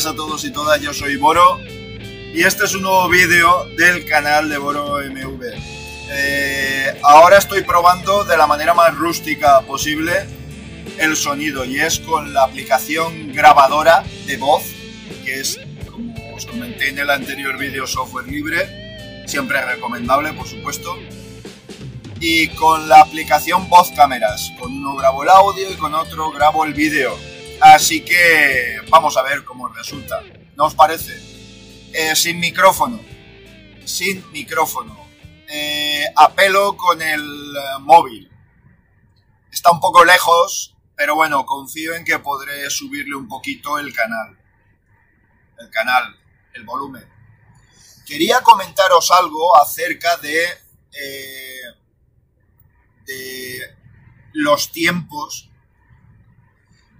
buenas a todos y todas, yo soy Boro y este es un nuevo vídeo del canal de Boro MV. Eh, ahora estoy probando de la manera más rústica posible el sonido y es con la aplicación grabadora de voz, que es, como os comenté en el anterior vídeo, software libre, siempre recomendable por supuesto, y con la aplicación voz cámaras, con uno grabo el audio y con otro grabo el vídeo Así que vamos a ver cómo resulta. ¿No os parece? Eh, sin micrófono. Sin micrófono. Eh, apelo con el eh, móvil. Está un poco lejos, pero bueno, confío en que podré subirle un poquito el canal. El canal, el volumen. Quería comentaros algo acerca de, de los tiempos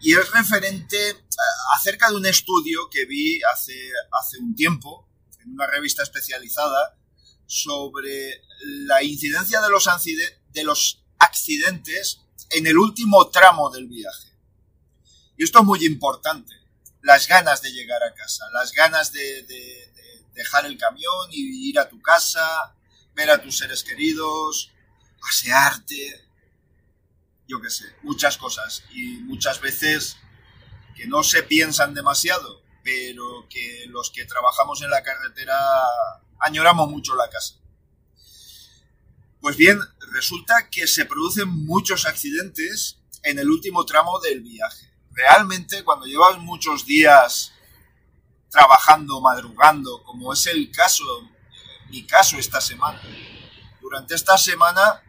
y es referente eh, acerca de un estudio que vi hace, hace un tiempo en una revista especializada sobre la incidencia de los, de los accidentes en el último tramo del viaje. Y esto es muy importante, las ganas de llegar a casa, las ganas de, de dejar el camión y ir a tu casa, ver a tus seres queridos, pasearte, yo qué sé, muchas cosas y muchas veces que no se piensan demasiado, pero que los que trabajamos en la carretera añoramos mucho la casa. Pues bien, resulta que se producen muchos accidentes en el último tramo del viaje. Realmente cuando llevas muchos días trabajando, madrugando, como es el caso, mi caso esta semana, durante esta semana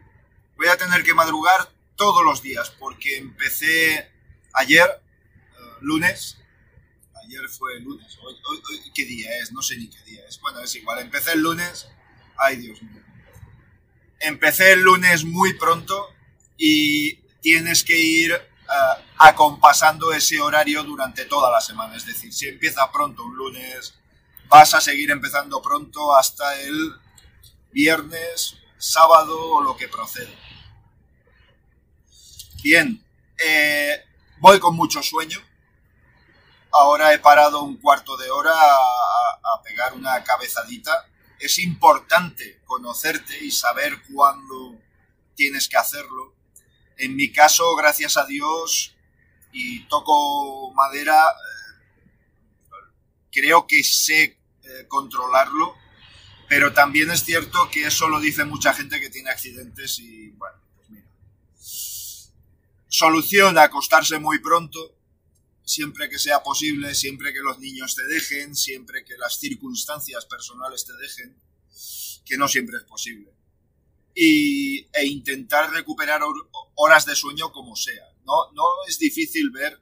voy a tener que madrugar todos los días, porque empecé ayer, eh, lunes, ayer fue lunes, hoy, ¿qué día es? No sé ni qué día es. Bueno, es igual, empecé el lunes, ay Dios mío. Empecé el lunes muy pronto y tienes que ir uh, acompasando ese horario durante toda la semana. Es decir, si empieza pronto un lunes, vas a seguir empezando pronto hasta el viernes, sábado o lo que proceda. Bien, eh, voy con mucho sueño. Ahora he parado un cuarto de hora a, pegar una cabezadita. Es importante conocerte y saber cuándo tienes que hacerlo. En mi caso, gracias a Dios, y toco madera, eh, creo que sé eh, controlarlo, pero también es cierto que eso lo dice mucha gente que tiene accidentes y bueno, Solución, acostarse muy pronto, siempre que sea posible, siempre que los niños te dejen, siempre que las circunstancias personales te dejen, que no siempre es posible. Y, e intentar recuperar horas de sueño como sea. No, no es difícil ver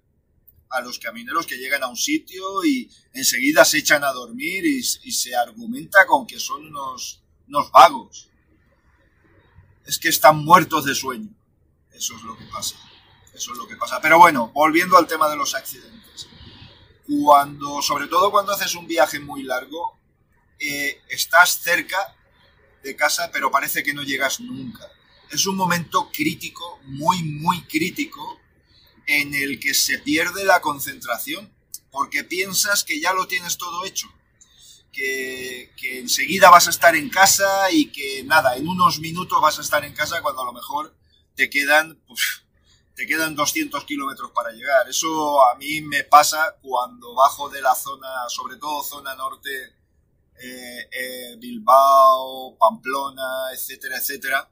a los camineros que llegan a un sitio y enseguida se echan a dormir y, se argumenta con que son unos, unos vagos. Es que están muertos de sueño. Eso es lo que pasa. Eso es lo que pasa. Pero bueno, volviendo al tema de los accidentes. Cuando, sobre todo cuando haces un viaje muy largo, eh, estás cerca de casa, pero parece que no llegas nunca. Es un momento crítico, muy, muy crítico, en el que se pierde la concentración, porque piensas que ya lo tienes todo hecho. Que, enseguida vas a estar en casa y que nada, en unos minutos vas a estar en casa cuando a lo mejor te quedan pues, te quedan 200 kilómetros para llegar. Eso a mí me pasa cuando bajo de la zona, sobre todo zona norte, eh, eh, Bilbao, Pamplona, etcétera, etcétera.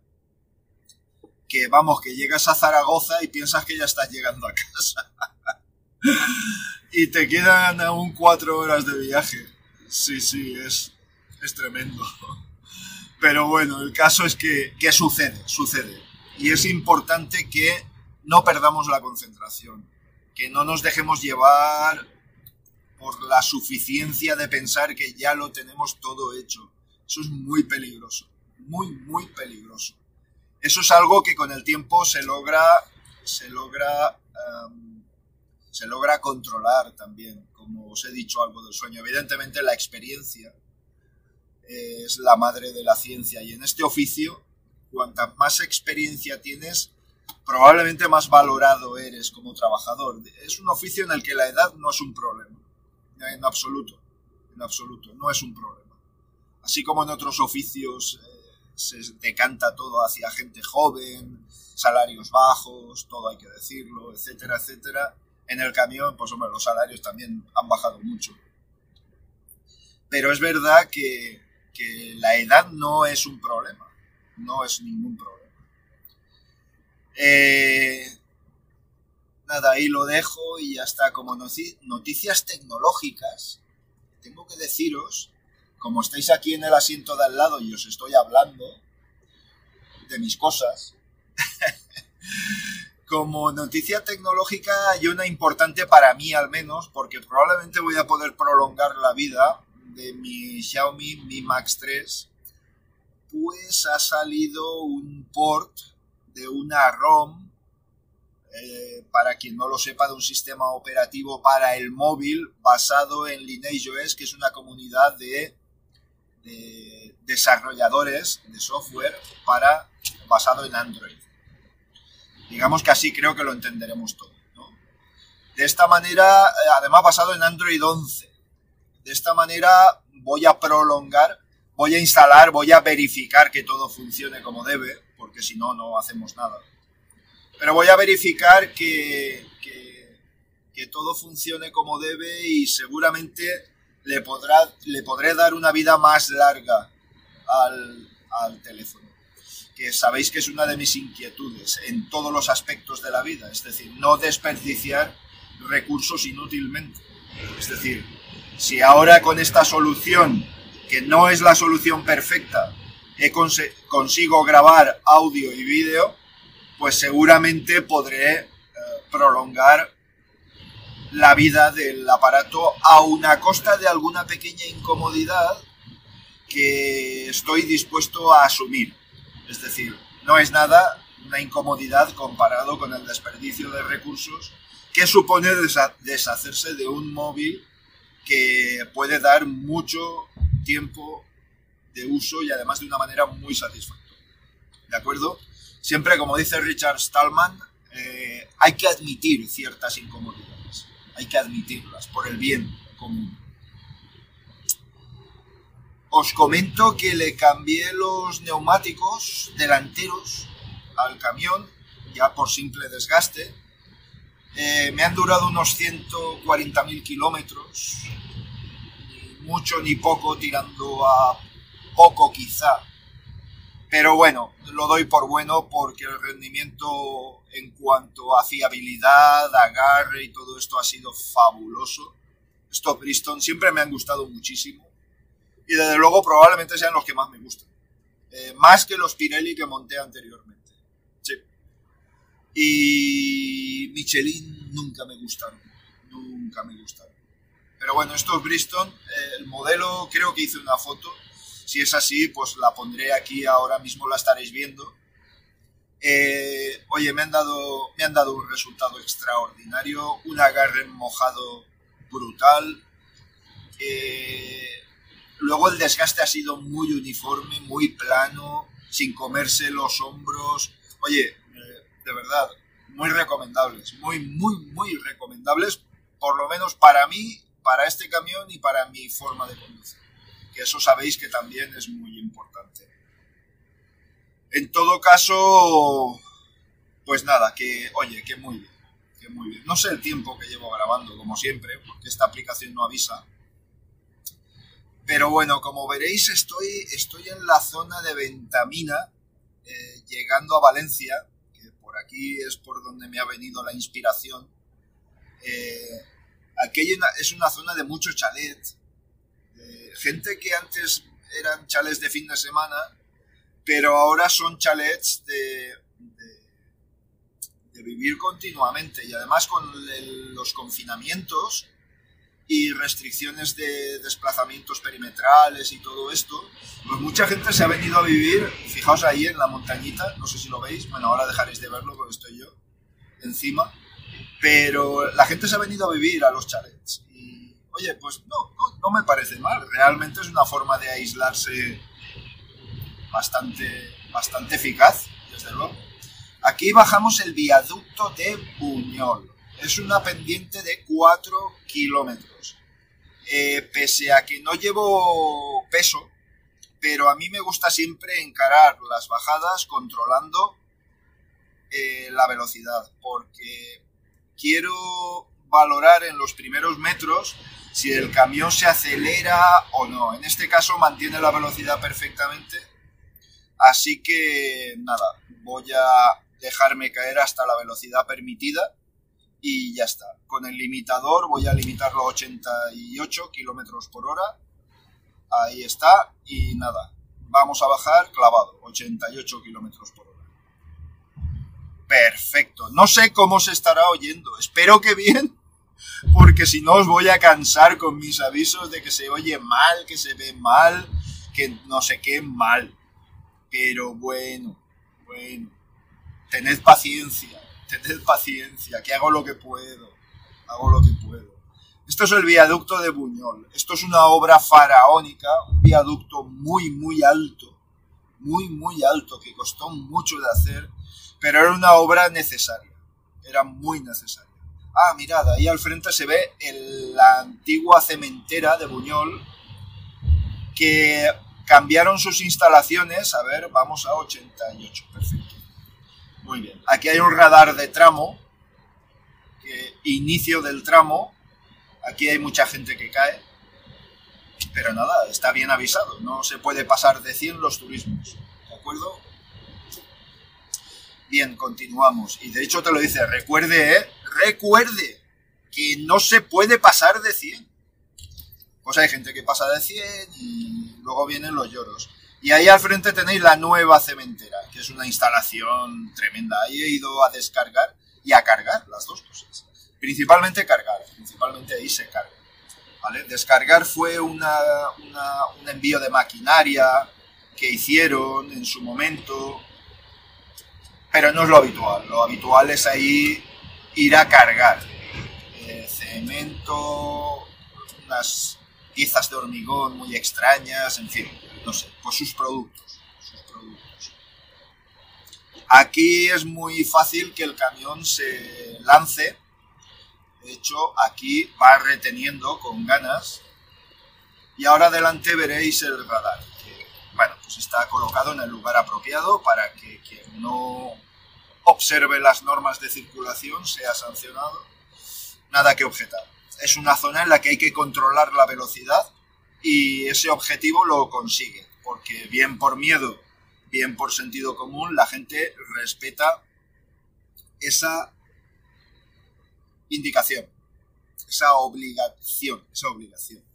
Que vamos, que llegas a Zaragoza y piensas que ya estás llegando a casa. y te quedan aún cuatro horas de viaje. Sí, sí, es, es tremendo. Pero bueno, el caso es que, que sucede, sucede. Y es importante que no perdamos la concentración, que no nos dejemos llevar por la suficiencia de pensar que ya lo tenemos todo hecho. Eso es muy peligroso, muy, muy peligroso. Eso es algo que con el tiempo se logra, se logra, se logra controlar también, como os he dicho algo del sueño. Evidentemente la experiencia es la madre de la ciencia y en este oficio, cuanta más experiencia tienes, probablemente más valorado eres como trabajador. Es un oficio en el que la edad no es un problema. en absoluto, en absoluto, no es un problema. Así como en otros oficios eh, se decanta todo hacia gente joven, salarios bajos, todo hay que decirlo, etcétera, etcétera. En el camión, pues hombre, los salarios también han bajado mucho. Pero es verdad que, que la edad no es un problema, no es ningún problema. Eh, nada, ahí lo dejo y ya está. Como noticias tecnológicas, tengo que deciros, como estáis aquí en el asiento de al lado y os estoy hablando de mis cosas, como noticia tecnológica hay una importante para mí al menos, porque probablemente voy a poder prolongar la vida de mi Xiaomi Mi Max 3, pues ha salido un port de una ROM, eh, para quien no lo sepa, de un sistema operativo para el móvil basado en Lineage OS, que es una comunidad de, desarrolladores de software para, basado en Android. Digamos que así creo que lo entenderemos todo. De esta manera, eh, además basado en Android 11, de esta manera voy a prolongar, voy a instalar, voy a verificar que todo funcione como debe porque si no, no hacemos nada. Pero voy a verificar que, que, todo funcione como debe y seguramente le, podrá, le podré dar una vida más larga al, al teléfono. Que sabéis que es una de mis inquietudes en todos los aspectos de la vida, es decir, no desperdiciar recursos inútilmente. Es decir, si ahora con esta solución, que no es la solución perfecta, consigo grabar audio y vídeo, pues seguramente podré eh, prolongar la vida del aparato a una costa de alguna pequeña incomodidad que estoy dispuesto a asumir. Es decir, no es nada una incomodidad comparado con el desperdicio de recursos que supone deshacerse de un móvil que puede dar mucho tiempo de uso y además de una manera muy satisfactoria. ¿De acuerdo? Siempre, como dice Richard Stallman, eh, hay que admitir ciertas incomodidades, hay que admitirlas por el bien común. Os comento que le cambié los neumáticos delanteros al camión, ya por simple desgaste. Eh, me han durado unos 140.000 kilómetros, ni mucho ni poco tirando a poco quizá. Pero bueno, lo doy por bueno porque el rendimiento en cuanto a fiabilidad, agarre y todo esto ha sido fabuloso. Estos Bristol siempre me han gustado muchísimo. Y desde luego probablemente sean los que más me gustan. Eh, más que los Pirelli que monté anteriormente. Sí. Y Michelin nunca me gustaron. Nunca me gustaron. Pero bueno, estos Bristol, eh, el modelo creo que hice una foto si es así, pues la pondré aquí ahora mismo, la estaréis viendo. Eh, oye, me han, dado, me han dado un resultado extraordinario, un agarre mojado brutal. Eh, luego el desgaste ha sido muy uniforme, muy plano, sin comerse los hombros. Oye, eh, de verdad, muy recomendables, muy, muy, muy recomendables, por lo menos para mí, para este camión y para mi forma de conducir eso sabéis que también es muy importante. En todo caso, pues nada, que oye, que muy bien, que muy bien. No sé el tiempo que llevo grabando, como siempre, porque esta aplicación no avisa. Pero bueno, como veréis, estoy, estoy en la zona de Ventamina, eh, llegando a Valencia, que por aquí es por donde me ha venido la inspiración. Eh, aquí es una zona de mucho chalet, gente que antes eran chalets de fin de semana, pero ahora son chalets de, vivir continuamente. Y además con los confinamientos y restricciones de desplazamientos perimetrales y todo esto, pues mucha gente se ha venido a vivir, fijaos ahí en la montañita, no sé si lo veis, bueno, ahora dejaréis de verlo porque estoy yo encima, pero la gente se ha venido a vivir a los chalets oye, pues no, no, me parece mal. Realmente es una forma de aislarse bastante, bastante eficaz, desde luego. Aquí bajamos el viaducto de Buñol. Es una pendiente de 4 kilómetros. Eh, pese a que no llevo peso, pero a mí me gusta siempre encarar las bajadas controlando eh, la velocidad, porque quiero valorar en los primeros metros si el camión se acelera o no. En este caso mantiene la velocidad perfectamente, así que nada, voy a dejarme caer hasta la velocidad permitida y ya está. Con el limitador voy a limitarlo a 88 kilómetros por hora. Ahí está. Y nada, vamos a bajar clavado, 88 kilómetros por hora. Perfecto. No sé cómo se estará oyendo. Espero que bien, porque si no os voy a cansar con mis avisos de que se oye mal, que se ve mal, que no sé qué mal. Pero bueno, bueno. Tened paciencia tened paciencia, que hago lo que puedo, hago lo que puedo. Esto es el viaducto de Buñol. Esto es una obra faraónica, un viaducto muy, muy alto, muy, muy alto, que costó mucho de hacer, pero era una obra necesaria, era muy necesaria. Ah, mirad, ahí al frente se ve la antigua cementera de Buñol, que cambiaron sus instalaciones, a ver, vamos a 88, perfecto. Muy bien. Aquí hay un radar de tramo, inicio del tramo. Aquí hay mucha gente que cae. Pero nada, está bien avisado. No se puede pasar de 100 los turismos. ¿De acuerdo? Bien, continuamos. Y de hecho te lo dice, recuerde, ¿eh? Recuerde que no se puede pasar de 100. Pues hay gente que pasa de 100 y luego vienen los lloros. Y ahí al frente tenéis la nueva cementera, que es una instalación tremenda. Ahí he ido a descargar y a cargar las dos cosas. Principalmente cargar, principalmente ahí se carga. Descargar fue un envío de maquinaria que hicieron en su momento, pero no es lo habitual. Lo habitual es ahí ir a cargar. Eh, cemento, unas piezas de hormigón muy extrañas, en fin no sé, pues sus productos, sus productos. Aquí es muy fácil que el camión se lance. De hecho, aquí va reteniendo con ganas. Y ahora adelante veréis el radar, que bueno, pues está colocado en el lugar apropiado para que quien no observe las normas de circulación sea sancionado. Nada que objetar. Es una zona en la que hay que controlar la velocidad y ese objetivo lo consigue, porque bien por miedo, bien por sentido común, la gente respeta esa indicación, esa obligación, esa obligación.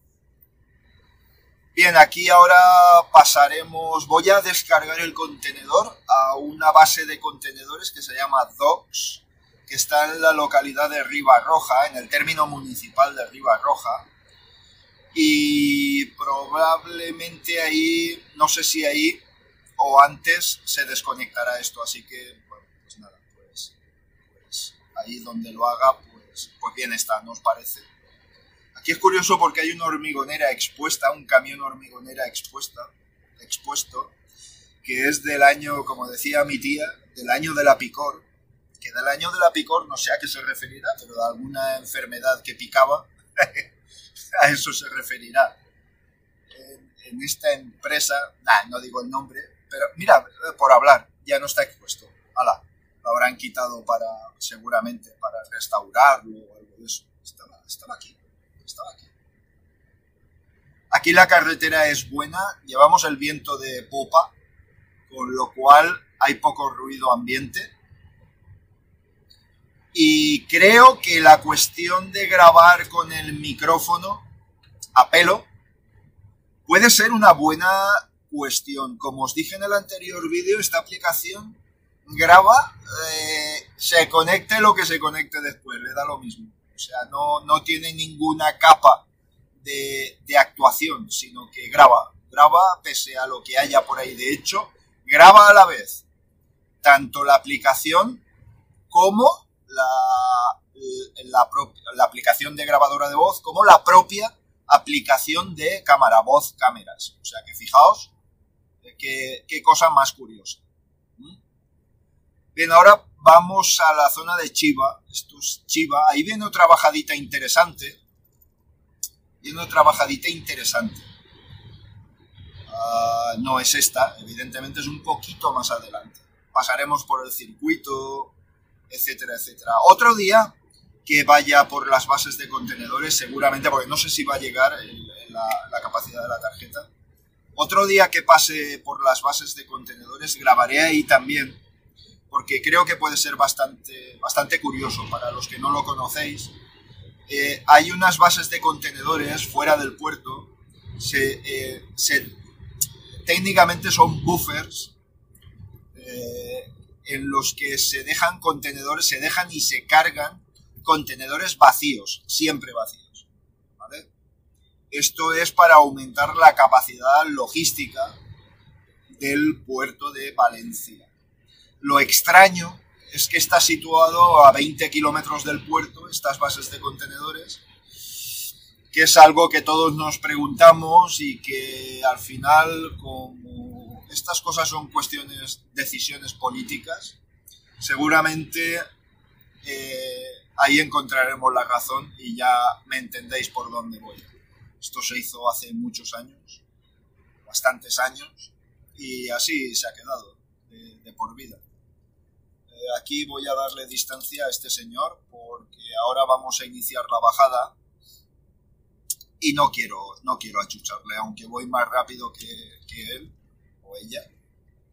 Bien, aquí ahora pasaremos, voy a descargar el contenedor a una base de contenedores que se llama Docks, que está en la localidad de Ribarroja, en el término municipal de Ribarroja, y probablemente ahí, no sé si ahí o antes se desconectará esto, así que, bueno, pues nada, pues, pues ahí donde lo haga, pues, pues bien está, ¿no os parece? Aquí es curioso porque hay una hormigonera expuesta, un camión hormigonera expuesta, expuesto, que es del año, como decía mi tía, del año de la picor, que del año de la picor no sé a qué se referirá, pero de alguna enfermedad que picaba, a eso se referirá. En, esta empresa, no digo el nombre, pero mira, por hablar, ya no está expuesto. Ala, lo habrán quitado para, seguramente, para restaurarlo o algo de eso. Estaba, estaba aquí, estaba aquí. Aquí la carretera es buena, llevamos el viento de popa, con lo cual hay poco ruido ambiente y creo que la cuestión de grabar con el micrófono a pelo puede ser una buena cuestión. Como os dije en el anterior vídeo, esta aplicación graba, eh, se conecte lo que se conecte después, le da lo mismo. O sea, no, no tiene ninguna capa de, de actuación, sino que graba. Graba pese a lo que haya por ahí. De hecho, graba a la vez tanto la aplicación como la, la, aplicación de grabadora de voz como la propia aplicación de cámara, voz, cámaras. O sea que fijaos qué, qué cosa más curiosa. ¿Mm? Bien, ahora vamos a la zona de Chiva. Esto es Chiva. Ahí viene otra bajadita interesante. viene otra bajadita interesante. Ah, no es esta, evidentemente es un poquito más adelante. Pasaremos por el circuito, etcétera, etcétera. Otro día que vaya por las bases de contenedores, seguramente, porque no sé si va a llegar la, capacidad de la tarjeta. Otro día que pase por las bases de contenedores, grabaré ahí también, porque creo que puede ser bastante, bastante curioso para los que no lo conocéis. Eh, hay unas bases de contenedores fuera del puerto, eh, técnicamente son buffers eh, en los que se dejan contenedores, se dejan y se cargan contenedores vacíos, siempre vacíos. Esto es para aumentar la capacidad logística del puerto de Valencia. Lo extraño es que está situado a 20 kilómetros del puerto, estas bases de contenedores, que es algo que todos nos preguntamos y que al final, como estas cosas son cuestiones, decisiones políticas, seguramente eh, ahí encontraremos la razón y ya me entendéis por dónde voy. Esto se hizo hace muchos años, bastantes años, y así se ha quedado de, por vida. Aquí voy a darle distancia a este señor porque ahora vamos a iniciar la bajada y no quiero, no quiero achucharle, aunque voy más rápido que, que él o ella.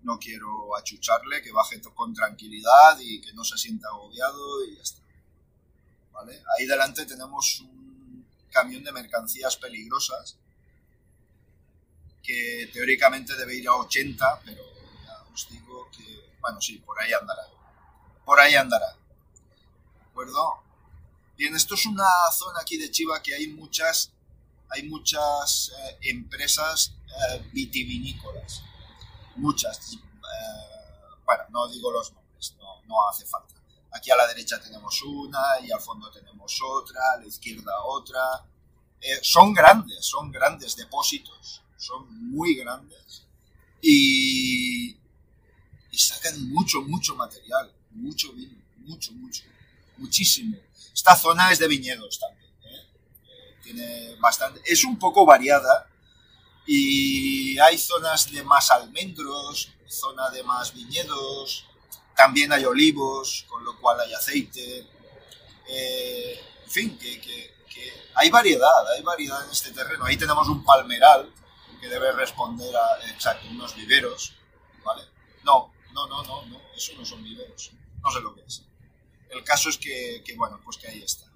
No quiero achucharle, que baje con tranquilidad y que no se sienta agobiado y ya está. Ahí delante tenemos un camión de mercancías peligrosas que teóricamente debe ir a 80, pero ya os digo que, bueno, sí, por ahí andará. Por ahí andará. ¿De acuerdo? Bien, esto es una zona aquí de Chiva que hay muchas, hay muchas eh, empresas eh, vitivinícolas. Muchas. Eh, bueno, no digo los nombres, no hace falta. Aquí a la derecha tenemos una y al fondo tenemos otra, a la izquierda otra. Eh, son grandes, son grandes depósitos, son muy grandes y sacan mucho, mucho material, mucho vino, mucho, mucho, muchísimo. Esta zona es de viñedos también, ¿eh? Eh, tiene bastante, es un poco variada y hay zonas de más almendros, zona de más viñedos, también hay olivos, con lo cual hay aceite. Eh, en fin, que, hay variedad, hay variedad en este terreno. Ahí tenemos un palmeral que debe responder a exacto, unos viveros. ¿vale? No, no, no, no, no, eso no son viveros. No sé lo que es. El caso es que, bueno, pues que ahí está.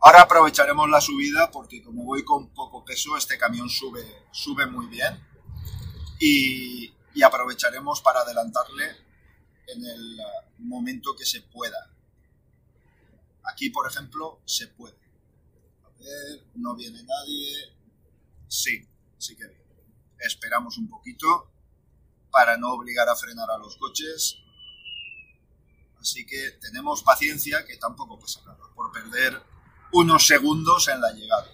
Ahora aprovecharemos la subida porque como voy con poco peso, este camión sube, sube muy bien. Y, y aprovecharemos para adelantarle en el momento que se pueda. Aquí, por ejemplo, se puede. A ver, no viene nadie. Sí, sí que viene. Esperamos un poquito para no obligar a frenar a los coches. Así que tenemos paciencia, que tampoco pasa nada, por perder unos segundos en la llegada.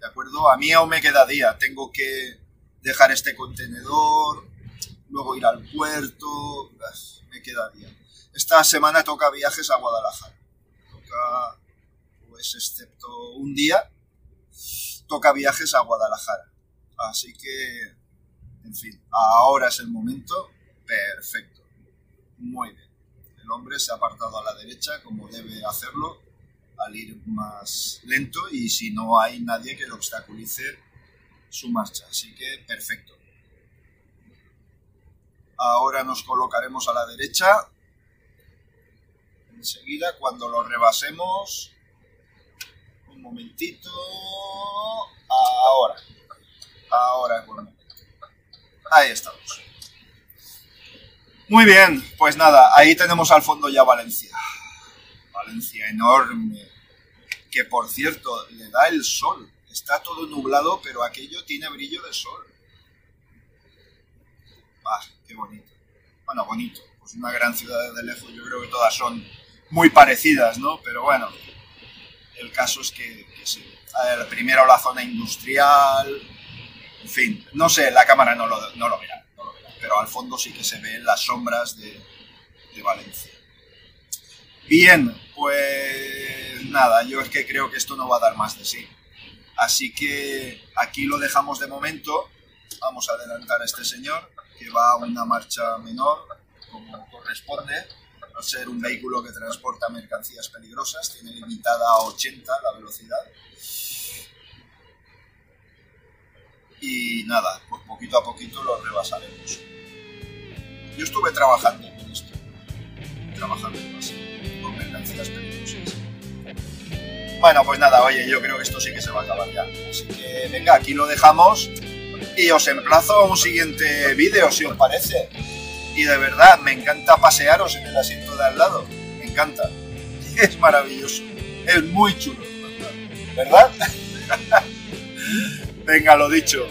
¿De acuerdo? A mí aún me queda día. Tengo que dejar este contenedor, luego ir al puerto, me queda bien. Esta semana toca viajes a Guadalajara. Toca, pues excepto un día, toca viajes a Guadalajara. Así que, en fin, ahora es el momento perfecto. Muy bien. El hombre se ha apartado a la derecha como debe hacerlo al ir más lento y si no hay nadie que lo obstaculice su marcha. Así que perfecto. Ahora nos colocaremos a la derecha. Enseguida, cuando lo rebasemos. Un momentito. Ahora. Ahora es. Ahí estamos. Muy bien, pues nada, ahí tenemos al fondo ya Valencia. Valencia enorme. Que por cierto, le da el sol. Está todo nublado, pero aquello tiene brillo de sol. Ah, qué bonito. Bueno, bonito. Pues una gran ciudad de lejos, yo creo que todas son muy parecidas, ¿no? Pero bueno, el caso es que, sí. primero la zona industrial, en fin, no sé, la cámara no lo, no lo verá, no lo verá, pero al fondo sí que se ven las sombras de, Valencia. Bien, pues nada, yo es que creo que esto no va a dar más de sí. Así que aquí lo dejamos de momento. Vamos a adelantar a este señor que va a una marcha menor, como corresponde, al ser un vehículo que transporta mercancías peligrosas, tiene limitada a 80 la velocidad. Y nada, pues poquito a poquito lo rebasaremos. Yo estuve trabajando con esto, trabajando con mercancías peligrosas. Bueno, pues nada, oye, yo creo que esto sí que se va a acabar ya. Así que venga, aquí lo dejamos y os emplazo a un siguiente vídeo, si os parece. Y de verdad, me encanta pasearos en el asiento de al lado. Me encanta. Es maravilloso. Es muy chulo. ¿Verdad? Venga, lo dicho.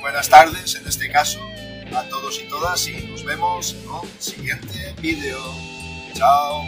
Buenas tardes, en este caso, a todos y todas y nos vemos en un siguiente vídeo. Chao.